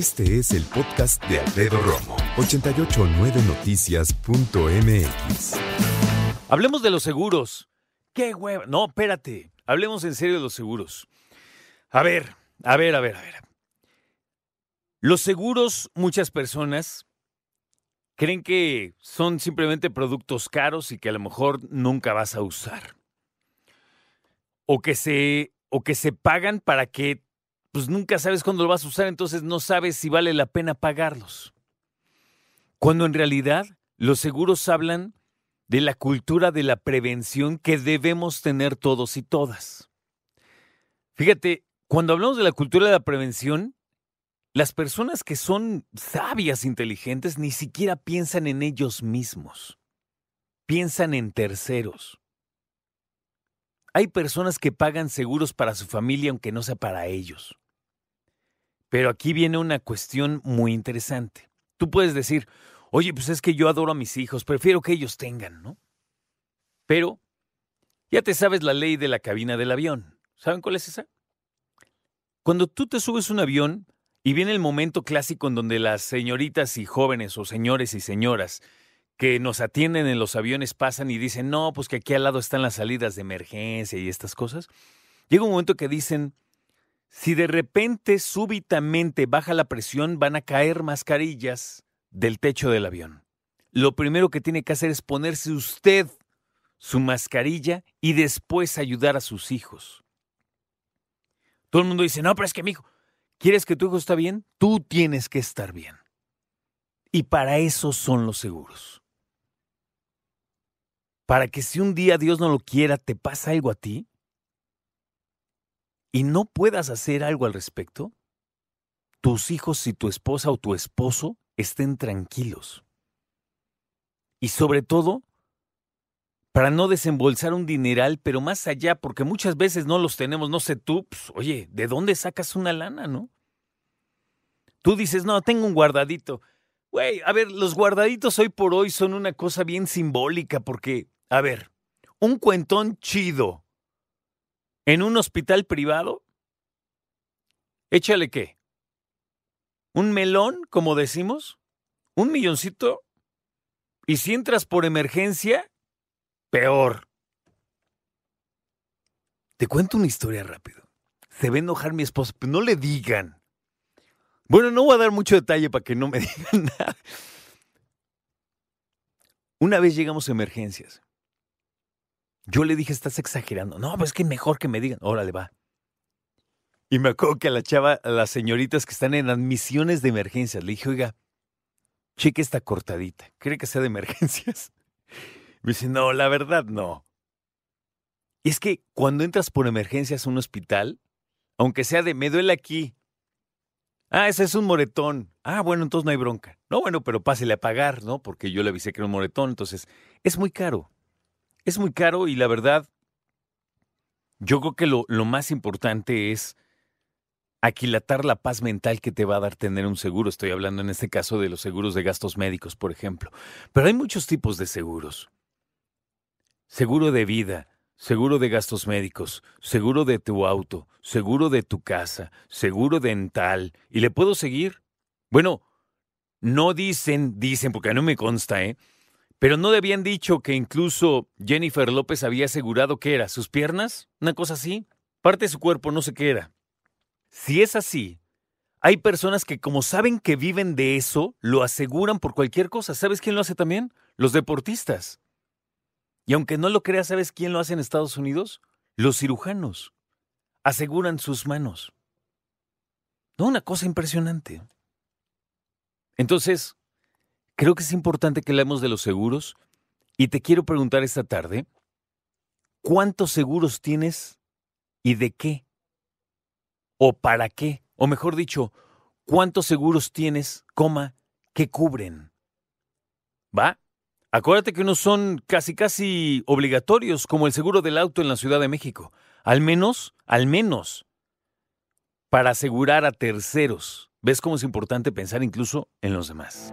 Este es el podcast de Alfredo Romo. 889noticias.mx. Hablemos de los seguros. ¿Qué hueva? No, espérate. Hablemos en serio de los seguros. A ver, a ver, a ver, a ver. Los seguros, muchas personas creen que son simplemente productos caros y que a lo mejor nunca vas a usar. O que se, o que se pagan para que pues nunca sabes cuándo lo vas a usar, entonces no sabes si vale la pena pagarlos. Cuando en realidad los seguros hablan de la cultura de la prevención que debemos tener todos y todas. Fíjate, cuando hablamos de la cultura de la prevención, las personas que son sabias, inteligentes, ni siquiera piensan en ellos mismos. Piensan en terceros. Hay personas que pagan seguros para su familia aunque no sea para ellos. Pero aquí viene una cuestión muy interesante. Tú puedes decir, oye, pues es que yo adoro a mis hijos, prefiero que ellos tengan, ¿no? Pero ya te sabes la ley de la cabina del avión. ¿Saben cuál es esa? Cuando tú te subes un avión y viene el momento clásico en donde las señoritas y jóvenes o señores y señoras que nos atienden en los aviones pasan y dicen, no, pues que aquí al lado están las salidas de emergencia y estas cosas, llega un momento que dicen, si de repente súbitamente baja la presión, van a caer mascarillas del techo del avión. Lo primero que tiene que hacer es ponerse usted su mascarilla y después ayudar a sus hijos. Todo el mundo dice, no, pero es que mi hijo, ¿quieres que tu hijo esté bien? Tú tienes que estar bien. Y para eso son los seguros. Para que si un día Dios no lo quiera, te pasa algo a ti, y no puedas hacer algo al respecto, tus hijos y tu esposa o tu esposo estén tranquilos. Y sobre todo, para no desembolsar un dineral, pero más allá, porque muchas veces no los tenemos, no sé tú, pues, oye, ¿de dónde sacas una lana, no? Tú dices, no, tengo un guardadito. Güey, a ver, los guardaditos hoy por hoy son una cosa bien simbólica, porque, a ver, un cuentón chido, en un hospital privado, échale qué? ¿Un melón, como decimos? ¿Un milloncito? Y si entras por emergencia, peor. Te cuento una historia rápido. Se a enojar mi esposa, pero no le digan. Bueno, no voy a dar mucho detalle para que no me digan nada. Una vez llegamos a emergencias. Yo le dije, estás exagerando. No, pues es que mejor que me digan. Órale, va. Y me acuerdo que a la chava, a las señoritas que están en admisiones de emergencias, le dije, oiga, cheque esta cortadita. ¿Cree que sea de emergencias? Me dice, no, la verdad no. Y es que cuando entras por emergencias a un hospital, aunque sea de me duele aquí. Ah, ese es un moretón. Ah, bueno, entonces no hay bronca. No, bueno, pero pásele a pagar, ¿no? Porque yo le avisé que era un moretón. Entonces, es muy caro es muy caro y la verdad, yo creo que lo, más importante es aquilatar la paz mental que te va a dar tener un seguro. Estoy hablando en este caso de los seguros de gastos médicos, por ejemplo. Pero hay muchos tipos de seguros. Seguro de vida, seguro de gastos médicos, seguro de tu auto, seguro de tu casa, seguro dental. ¿Y le puedo seguir? Bueno, no dicen, dicen, porque no me consta, ¿eh? Pero no le habían dicho que incluso Jennifer López había asegurado que era sus piernas, una cosa así, parte de su cuerpo, no sé qué era. Si es así, hay personas que como saben que viven de eso, lo aseguran por cualquier cosa. ¿Sabes quién lo hace también? Los deportistas. Y aunque no lo creas, ¿sabes quién lo hace en Estados Unidos? Los cirujanos. Aseguran sus manos. No, una cosa impresionante. Entonces, Creo que es importante que hablemos de los seguros y te quiero preguntar esta tarde, ¿cuántos seguros tienes y de qué? o para qué, o mejor dicho, cuántos seguros tienes, coma, que cubren. ¿Va? Acuérdate que unos son casi casi obligatorios, como el seguro del auto en la Ciudad de México. Al menos, al menos, para asegurar a terceros. ¿Ves cómo es importante pensar incluso en los demás?